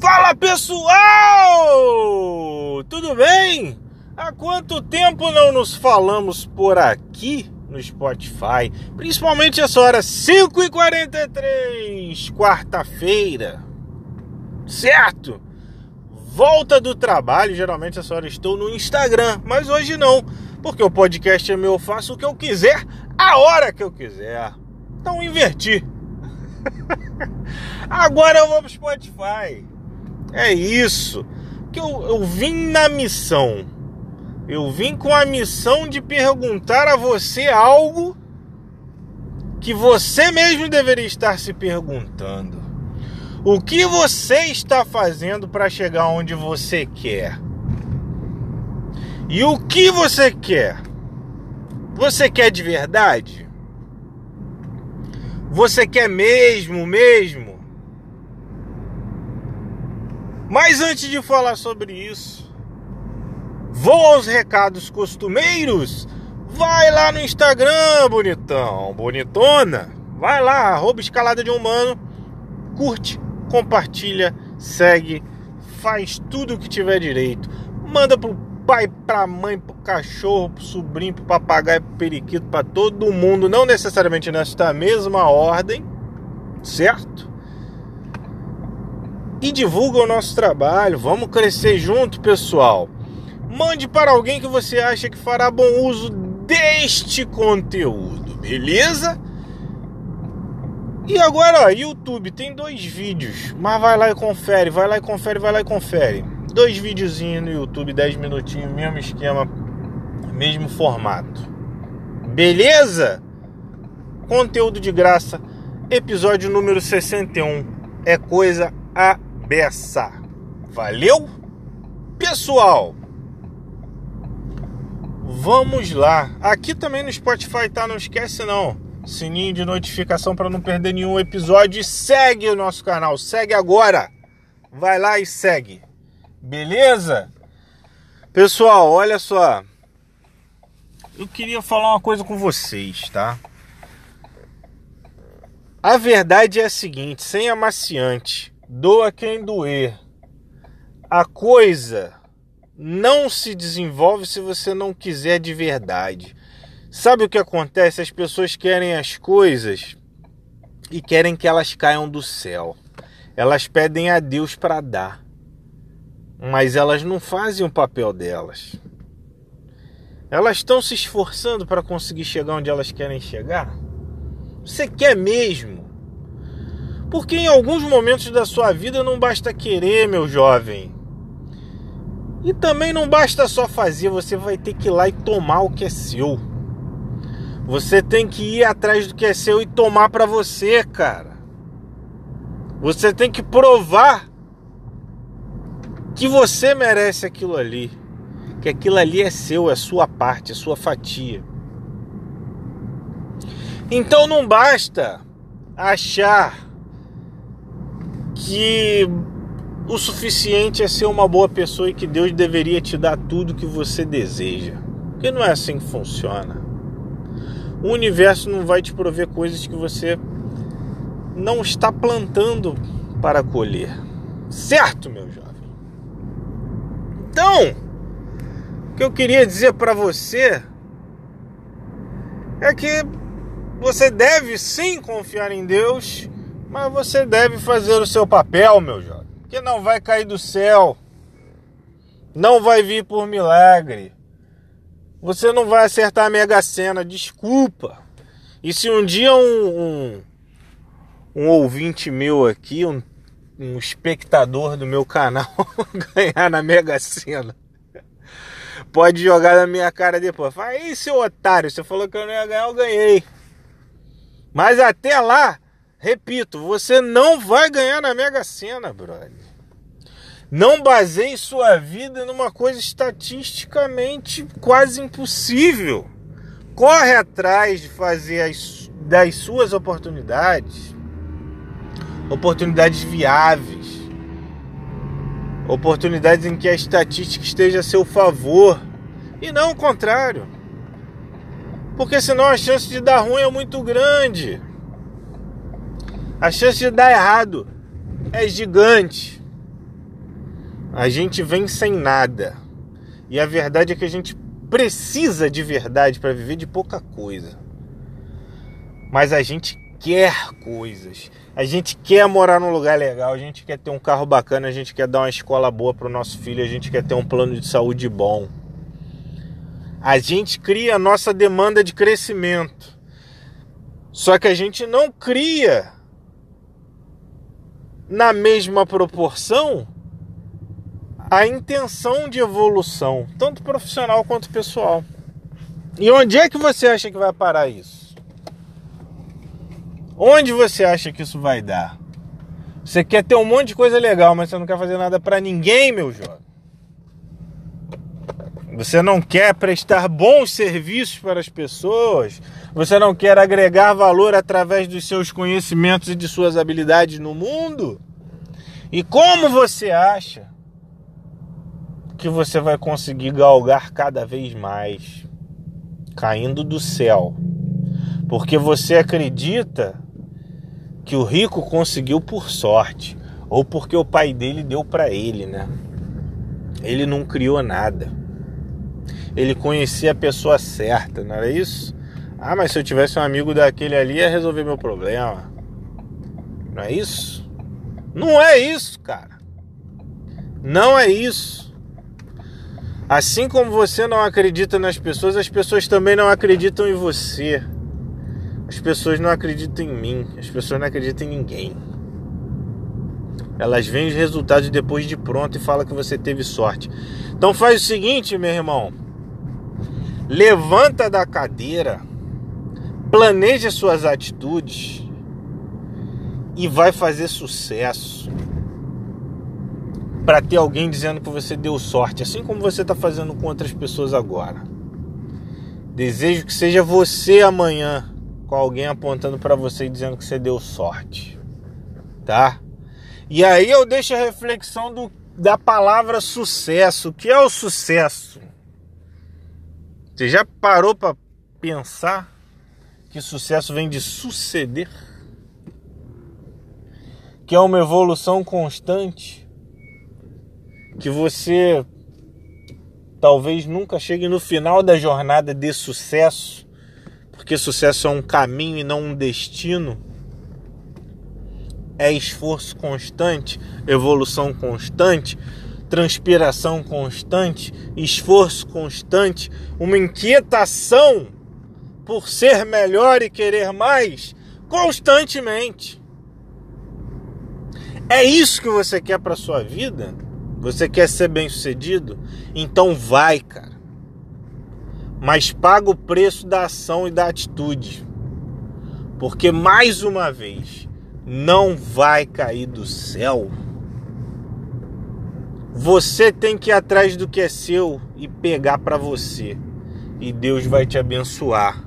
Fala pessoal! Tudo bem? Há quanto tempo não nos falamos por aqui no Spotify? Principalmente essa hora, 5h43, quarta-feira. Certo? Volta do trabalho, geralmente essa hora estou no Instagram, mas hoje não, porque o podcast é meu, eu faço o que eu quiser, a hora que eu quiser. Então inverti. Agora eu vou pro Spotify. É isso. Que eu, eu vim na missão. Eu vim com a missão de perguntar a você algo que você mesmo deveria estar se perguntando. O que você está fazendo para chegar onde você quer? E o que você quer? Você quer de verdade? Você quer mesmo, mesmo? Mas antes de falar sobre isso, vou aos recados costumeiros. Vai lá no Instagram, bonitão, bonitona. Vai lá, arroba escalada de humano. Curte, compartilha, segue, faz tudo o que tiver direito. Manda pro pai, pra mãe, pro cachorro, pro sobrinho, pro papagaio, pro periquito, para todo mundo, não necessariamente nesta mesma ordem, certo? E divulga o nosso trabalho. Vamos crescer junto, pessoal. Mande para alguém que você acha que fará bom uso deste conteúdo, beleza? E agora, ó, YouTube tem dois vídeos, mas vai lá e confere, vai lá e confere, vai lá e confere. Dois videozinhos no YouTube, 10 minutinhos, mesmo esquema, mesmo formato. Beleza? Conteúdo de graça, episódio número 61. É coisa a beça. Valeu? Pessoal, vamos lá. Aqui também no Spotify, tá? Não esquece não. Sininho de notificação para não perder nenhum episódio. E segue o nosso canal. Segue agora. Vai lá e segue. Beleza? Pessoal, olha só. Eu queria falar uma coisa com vocês, tá? A verdade é a seguinte, sem amaciante doa quem doer. A coisa não se desenvolve se você não quiser de verdade. Sabe o que acontece? As pessoas querem as coisas e querem que elas caiam do céu. Elas pedem a Deus para dar, mas elas não fazem o papel delas. Elas estão se esforçando para conseguir chegar onde elas querem chegar. Você quer mesmo? Porque em alguns momentos da sua vida não basta querer, meu jovem. E também não basta só fazer, você vai ter que ir lá e tomar o que é seu. Você tem que ir atrás do que é seu e tomar para você, cara. Você tem que provar que você merece aquilo ali. Que aquilo ali é seu, é sua parte, é sua fatia. Então não basta achar que o suficiente é ser uma boa pessoa e que Deus deveria te dar tudo que você deseja. Porque não é assim que funciona. O universo não vai te prover coisas que você não está plantando para colher. Certo, meu jovem? Então, o que eu queria dizer para você é que você deve sim confiar em Deus mas você deve fazer o seu papel, meu jovem. Que não vai cair do céu. Não vai vir por milagre. Você não vai acertar a mega sena, desculpa. E se um dia um, um, um ouvinte meu aqui, um, um espectador do meu canal, ganhar na mega sena, pode jogar na minha cara depois. Fala, aí seu otário, você falou que eu não ia ganhar, eu ganhei. Mas até lá, Repito, você não vai ganhar na Mega Sena, brother. Não baseie sua vida numa coisa estatisticamente quase impossível. Corre atrás de fazer as, das suas oportunidades oportunidades viáveis, oportunidades em que a estatística esteja a seu favor e não o contrário. Porque senão a chance de dar ruim é muito grande. A chance de dar errado é gigante. A gente vem sem nada. E a verdade é que a gente precisa de verdade para viver de pouca coisa. Mas a gente quer coisas. A gente quer morar num lugar legal, a gente quer ter um carro bacana, a gente quer dar uma escola boa para o nosso filho, a gente quer ter um plano de saúde bom. A gente cria a nossa demanda de crescimento. Só que a gente não cria na mesma proporção a intenção de evolução, tanto profissional quanto pessoal. E onde é que você acha que vai parar isso? Onde você acha que isso vai dar? Você quer ter um monte de coisa legal, mas você não quer fazer nada para ninguém, meu jovem. Você não quer prestar bons serviços para as pessoas. Você não quer agregar valor através dos seus conhecimentos e de suas habilidades no mundo. E como você acha que você vai conseguir galgar cada vez mais, caindo do céu? Porque você acredita que o rico conseguiu por sorte ou porque o pai dele deu para ele, né? Ele não criou nada. Ele conhecia a pessoa certa, não era isso? Ah, mas se eu tivesse um amigo daquele ali ia resolver meu problema. Não é isso? Não é isso, cara. Não é isso. Assim como você não acredita nas pessoas, as pessoas também não acreditam em você. As pessoas não acreditam em mim, as pessoas não acreditam em ninguém. Elas veem os resultados depois de pronto e falam que você teve sorte. Então faz o seguinte, meu irmão. Levanta da cadeira, planeja suas atitudes e vai fazer sucesso. Para ter alguém dizendo que você deu sorte, assim como você está fazendo com outras pessoas agora. Desejo que seja você amanhã com alguém apontando para você e dizendo que você deu sorte, tá? E aí eu deixo a reflexão do, da palavra sucesso. O que é o sucesso? Você já parou para pensar que sucesso vem de suceder? Que é uma evolução constante? Que você talvez nunca chegue no final da jornada de sucesso, porque sucesso é um caminho e não um destino. É esforço constante, evolução constante, transpiração constante, esforço constante, uma inquietação por ser melhor e querer mais constantemente. É isso que você quer para sua vida? Você quer ser bem-sucedido? Então vai, cara mas paga o preço da ação e da atitude. Porque mais uma vez, não vai cair do céu. Você tem que ir atrás do que é seu e pegar para você. E Deus vai te abençoar.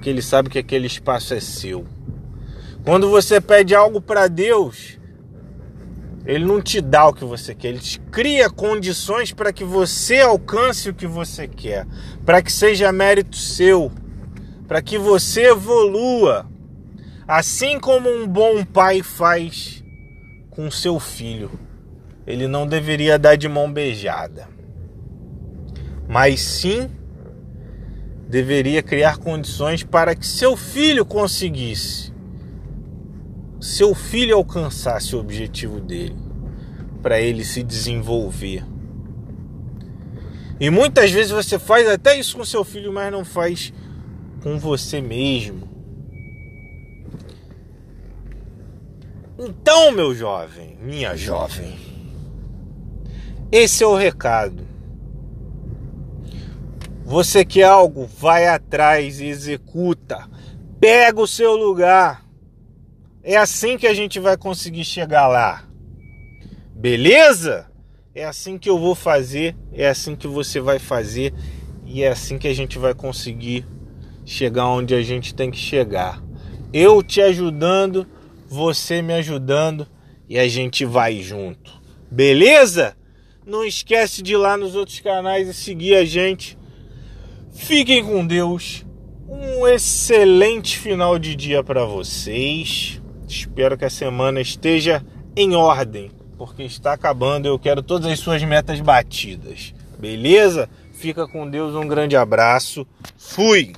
Porque ele sabe que aquele espaço é seu. Quando você pede algo para Deus, ele não te dá o que você quer, ele te cria condições para que você alcance o que você quer, para que seja mérito seu, para que você evolua, assim como um bom pai faz com seu filho. Ele não deveria dar de mão beijada, mas sim deveria criar condições para que seu filho conseguisse seu filho alcançasse o objetivo dele, para ele se desenvolver. E muitas vezes você faz até isso com seu filho, mas não faz com você mesmo. Então, meu jovem, minha jovem, esse é o recado. Você quer algo? Vai atrás e executa. Pega o seu lugar. É assim que a gente vai conseguir chegar lá. Beleza? É assim que eu vou fazer, é assim que você vai fazer e é assim que a gente vai conseguir chegar onde a gente tem que chegar. Eu te ajudando, você me ajudando e a gente vai junto. Beleza? Não esquece de ir lá nos outros canais e seguir a gente. Fiquem com Deus. Um excelente final de dia para vocês. Espero que a semana esteja em ordem. porque está acabando. Eu quero todas as suas metas batidas. Beleza? Fica com Deus, um grande abraço. Fui!